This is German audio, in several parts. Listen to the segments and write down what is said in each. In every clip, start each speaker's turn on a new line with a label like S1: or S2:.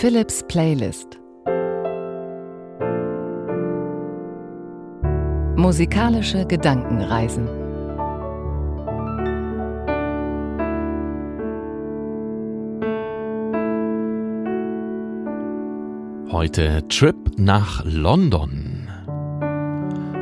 S1: Philips Playlist Musikalische Gedankenreisen
S2: Heute Trip nach London.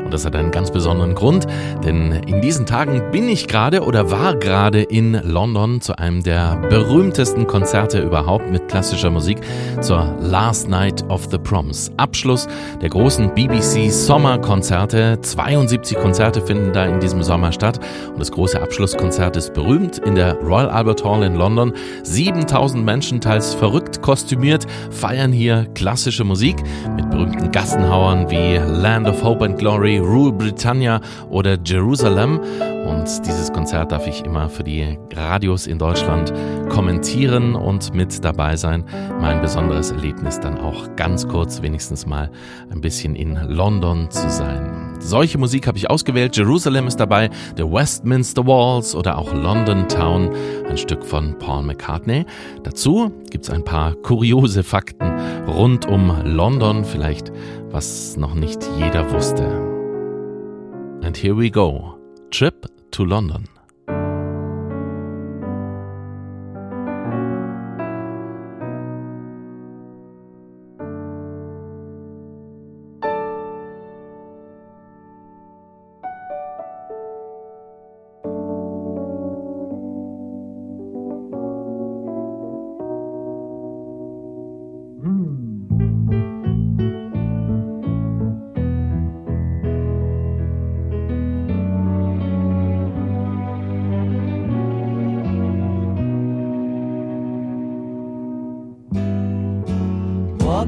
S2: Und das hat einen ganz besonderen Grund, denn in diesen Tagen bin ich gerade oder war gerade in London zu einem der berühmtesten Konzerte überhaupt mit klassischer Musik zur Last Night of the Proms. Abschluss der großen BBC Sommerkonzerte. 72 Konzerte finden da in diesem Sommer statt und das große Abschlusskonzert ist berühmt in der Royal Albert Hall in London. 7000 Menschen, teils verrückt kostümiert, feiern hier klassische Musik mit berühmten Gassenhauern wie Land of Hope and Glory, Rule Britannia oder Jerusalem. Und dieses Konzert darf ich immer für die Radios in Deutschland kommentieren und mit dabei sein. Mein besonderes Erlebnis dann auch ganz kurz wenigstens mal ein bisschen in London zu sein. Solche Musik habe ich ausgewählt. Jerusalem ist dabei, The Westminster Walls oder auch London Town, ein Stück von Paul McCartney. Dazu gibt es ein paar kuriose Fakten rund um London, vielleicht was noch nicht jeder wusste. And here we go. Trip to London.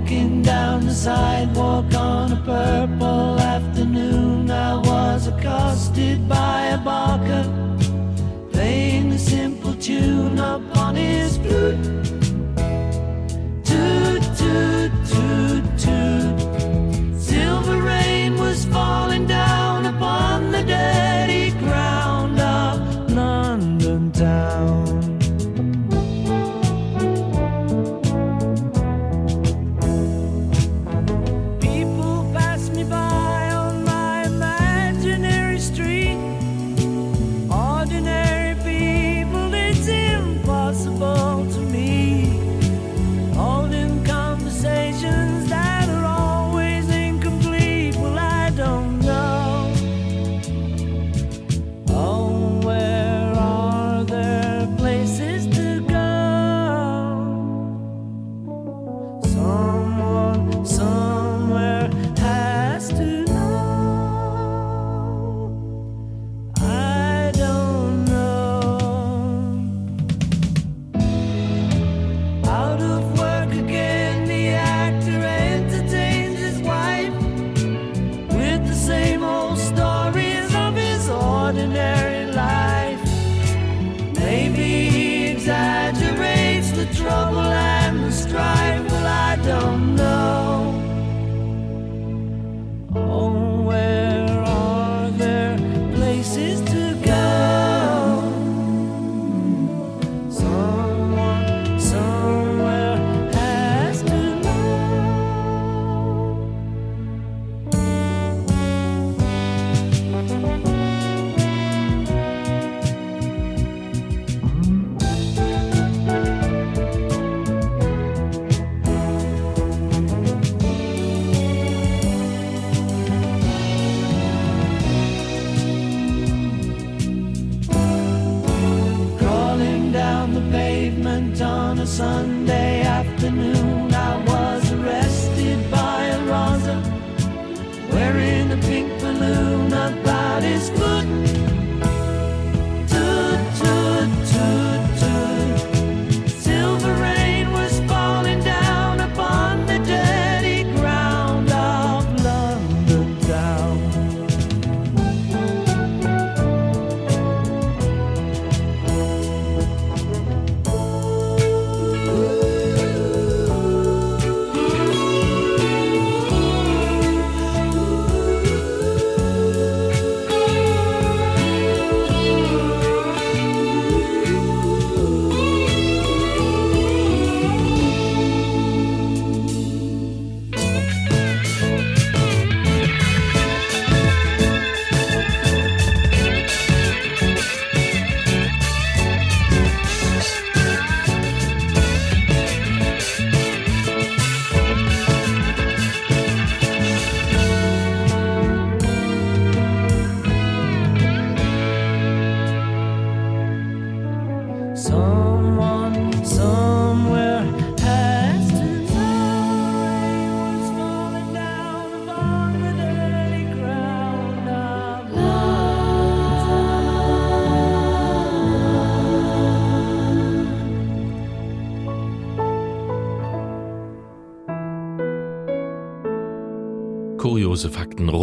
S3: Walking down the sidewalk on a Sunday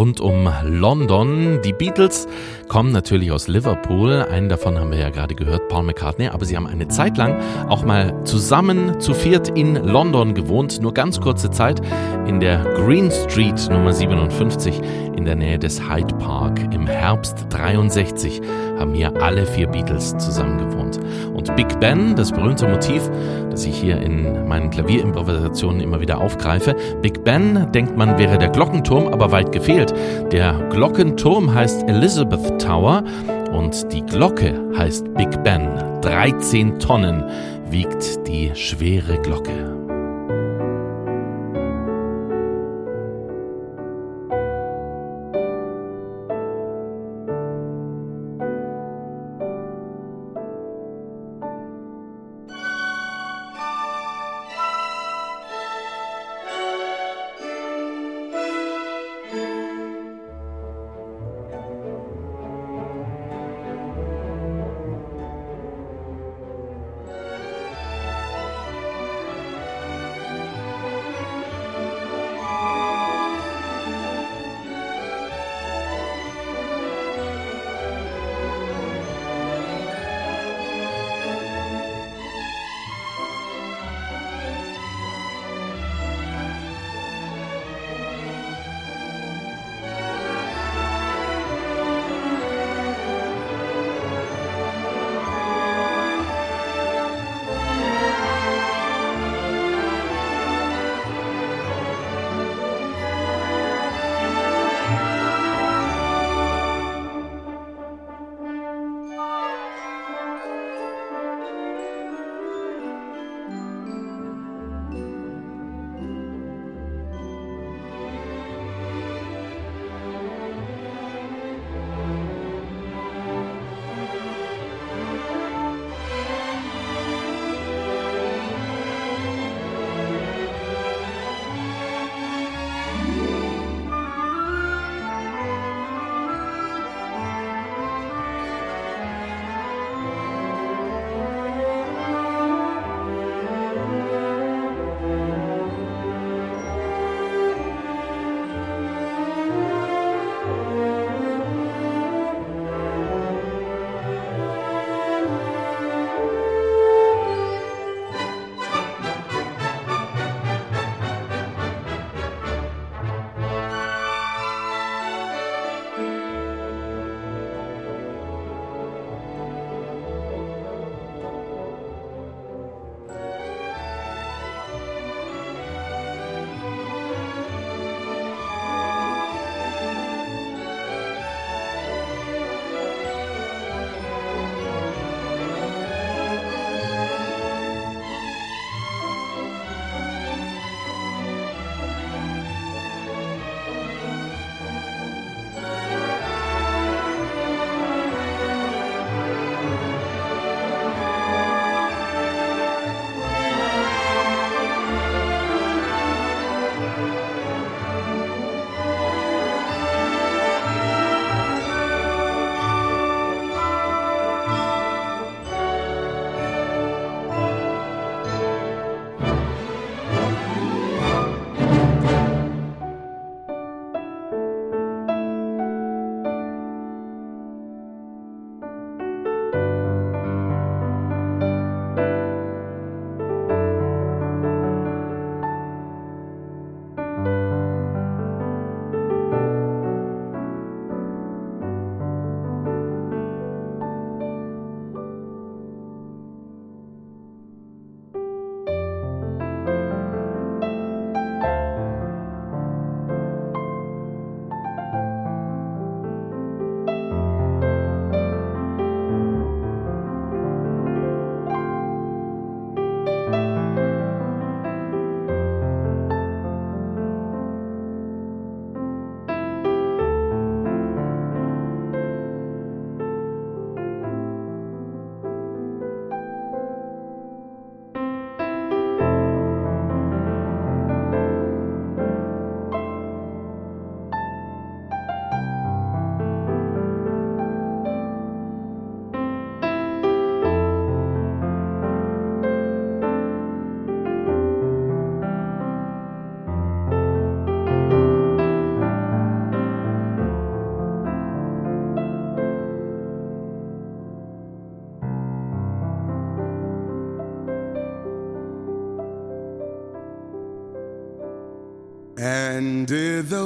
S2: rund um London. Die Beatles kommen natürlich aus Liverpool. Einen davon haben wir ja gerade gehört, Paul McCartney. Aber sie haben eine Zeit lang auch mal zusammen zu viert in London gewohnt. Nur ganz kurze Zeit in der Green Street Nummer 57 in der Nähe des Hyde Park. Im Herbst 63 haben hier alle vier Beatles zusammen gewohnt. Und Big Ben, das berühmte Motiv, das ich hier in meinen Klavierimprovisationen immer wieder aufgreife. Big Ben denkt man wäre der Glockenturm, aber weit gefehlt. Der Glockenturm heißt Elizabeth Tower und die Glocke heißt Big Ben. 13 Tonnen wiegt die schwere Glocke.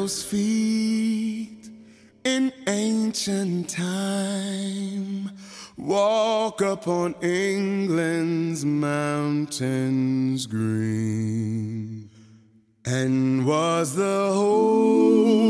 S4: Did feet in ancient time walk upon England's mountains green? And was the holy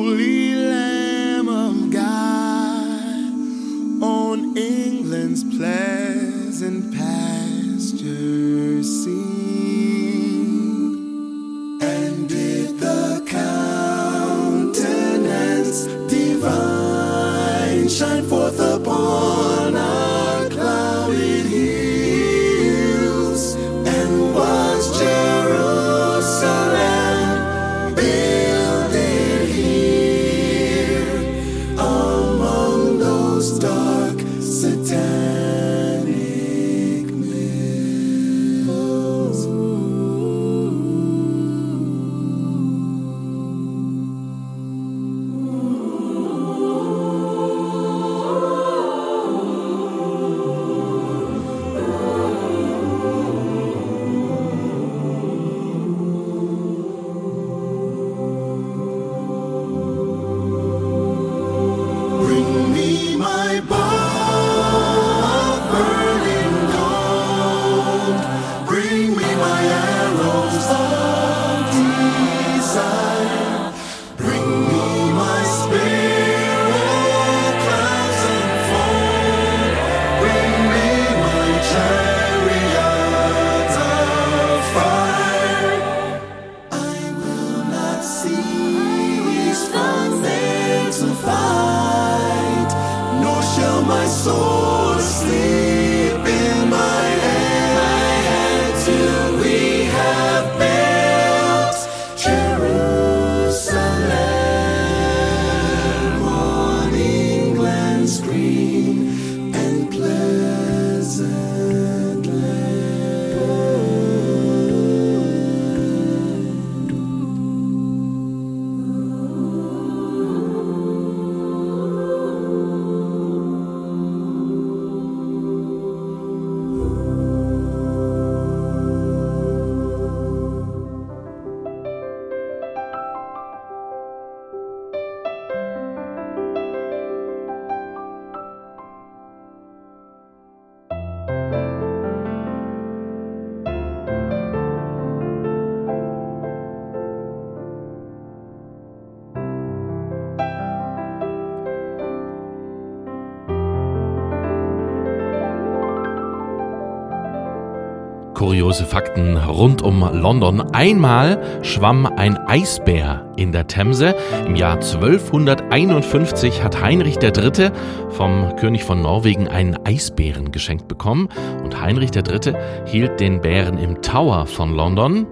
S2: Kuriose Fakten rund um London. Einmal schwamm ein Eisbär in der Themse. Im Jahr 1251 hat Heinrich III. vom König von Norwegen einen Eisbären geschenkt bekommen. Und Heinrich III. hielt den Bären im Tower von London.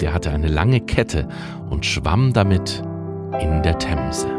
S2: Der hatte eine lange Kette und schwamm damit in der Themse.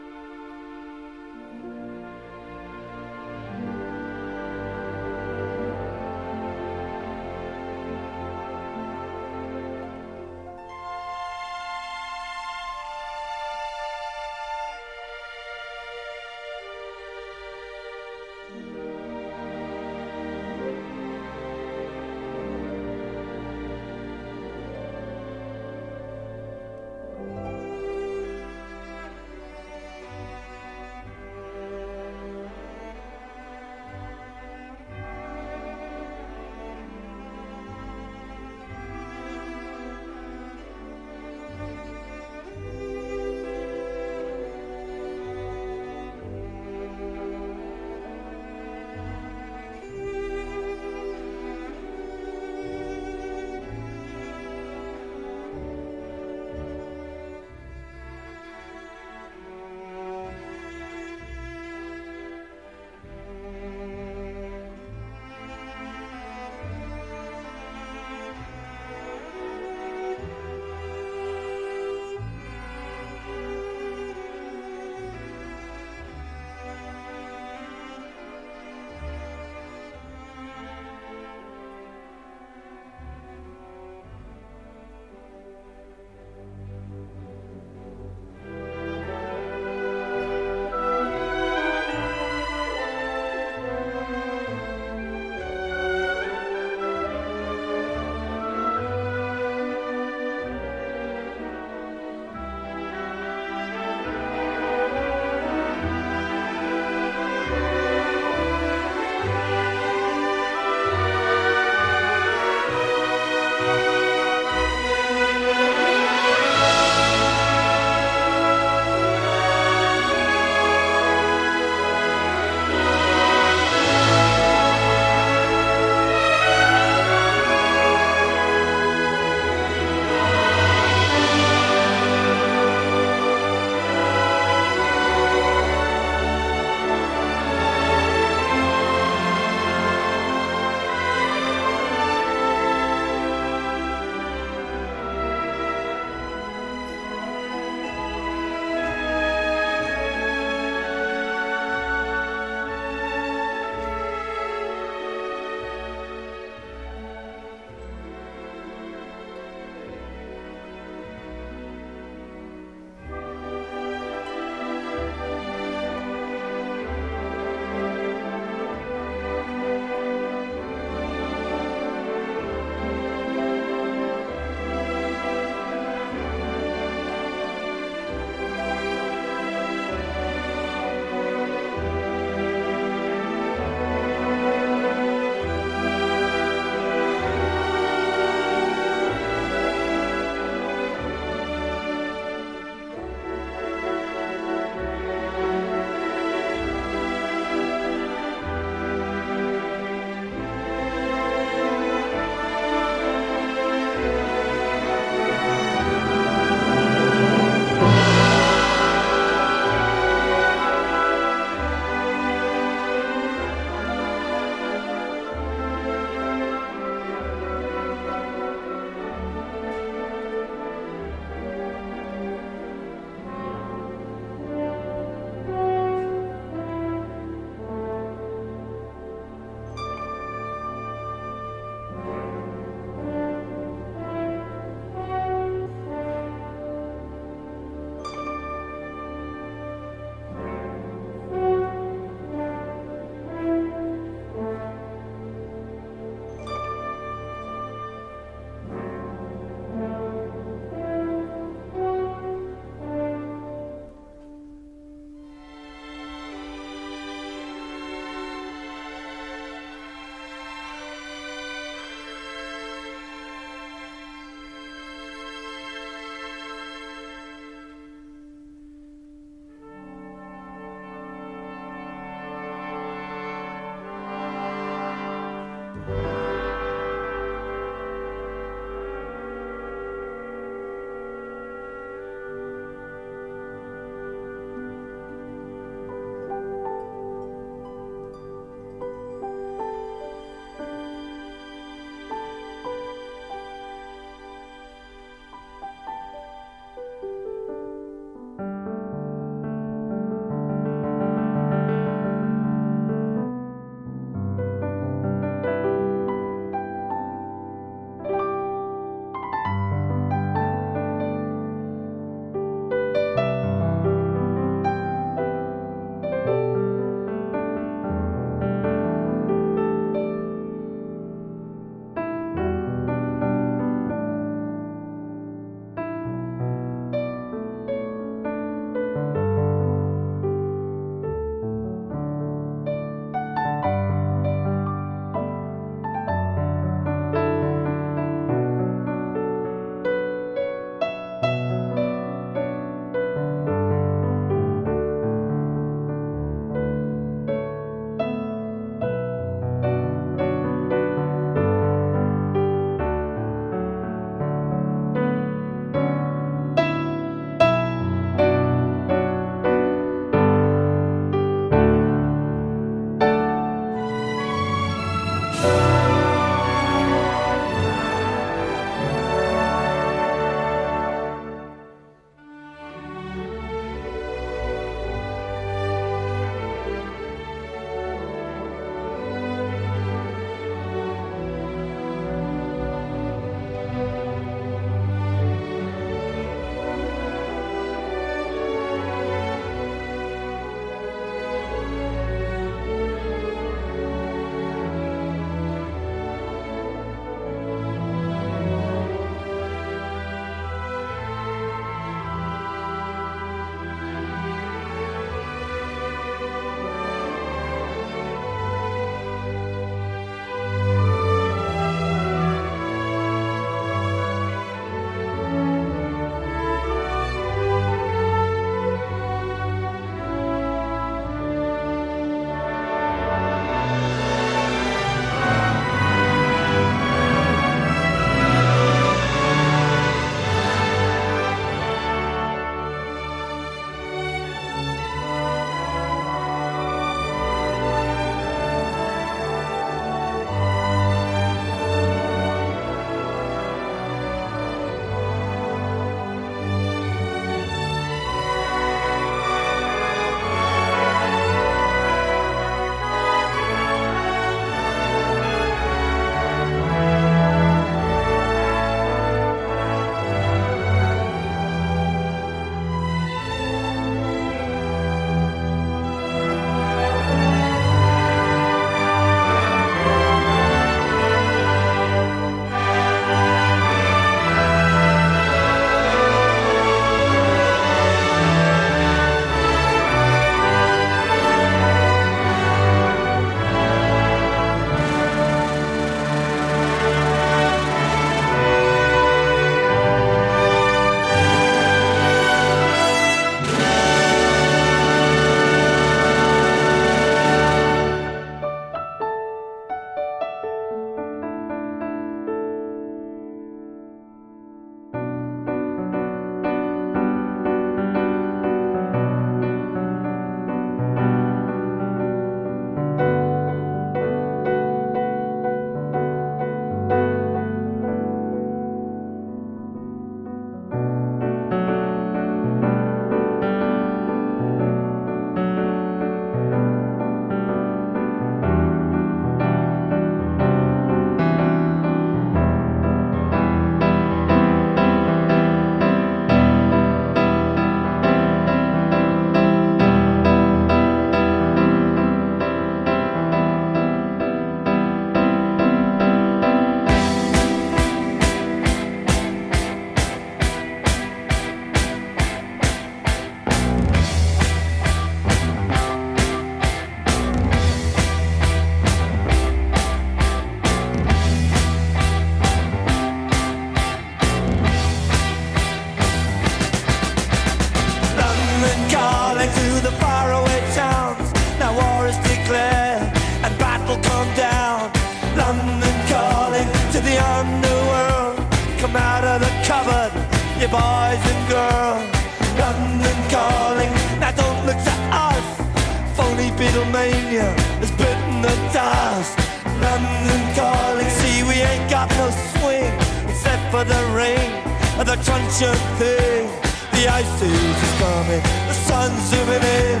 S3: Got no swing except for the rain and the truncheon thing. The ice is coming, the sun's zooming in.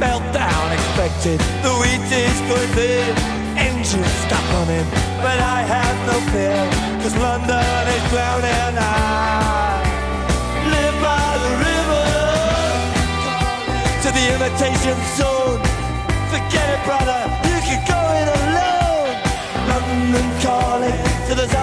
S3: Meltdown expected, the wheat is going thin. Engines stop running, but I have no fear, cause London is drowning. I live by the river to the imitation zone. Forget it, brother,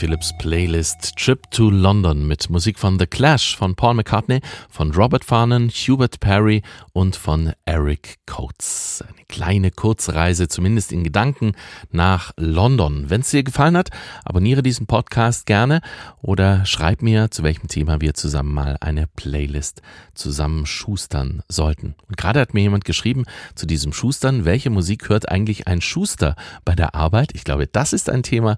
S2: Philips Playlist Trip to London mit Musik von The Clash, von Paul McCartney, von Robert Farnon, Hubert Perry und von Eric Coates. Eine kleine Kurzreise, zumindest in Gedanken, nach London. Wenn es dir gefallen hat, abonniere diesen Podcast gerne oder schreib mir, zu welchem Thema wir zusammen mal eine Playlist zusammen schustern sollten. Und gerade hat mir jemand geschrieben zu diesem Schustern, welche Musik hört eigentlich ein Schuster bei der Arbeit? Ich glaube, das ist ein Thema,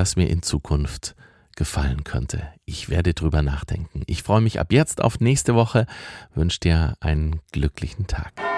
S2: das mir in Zukunft gefallen könnte. Ich werde drüber nachdenken. Ich freue mich ab jetzt auf nächste Woche, wünsche dir einen glücklichen Tag.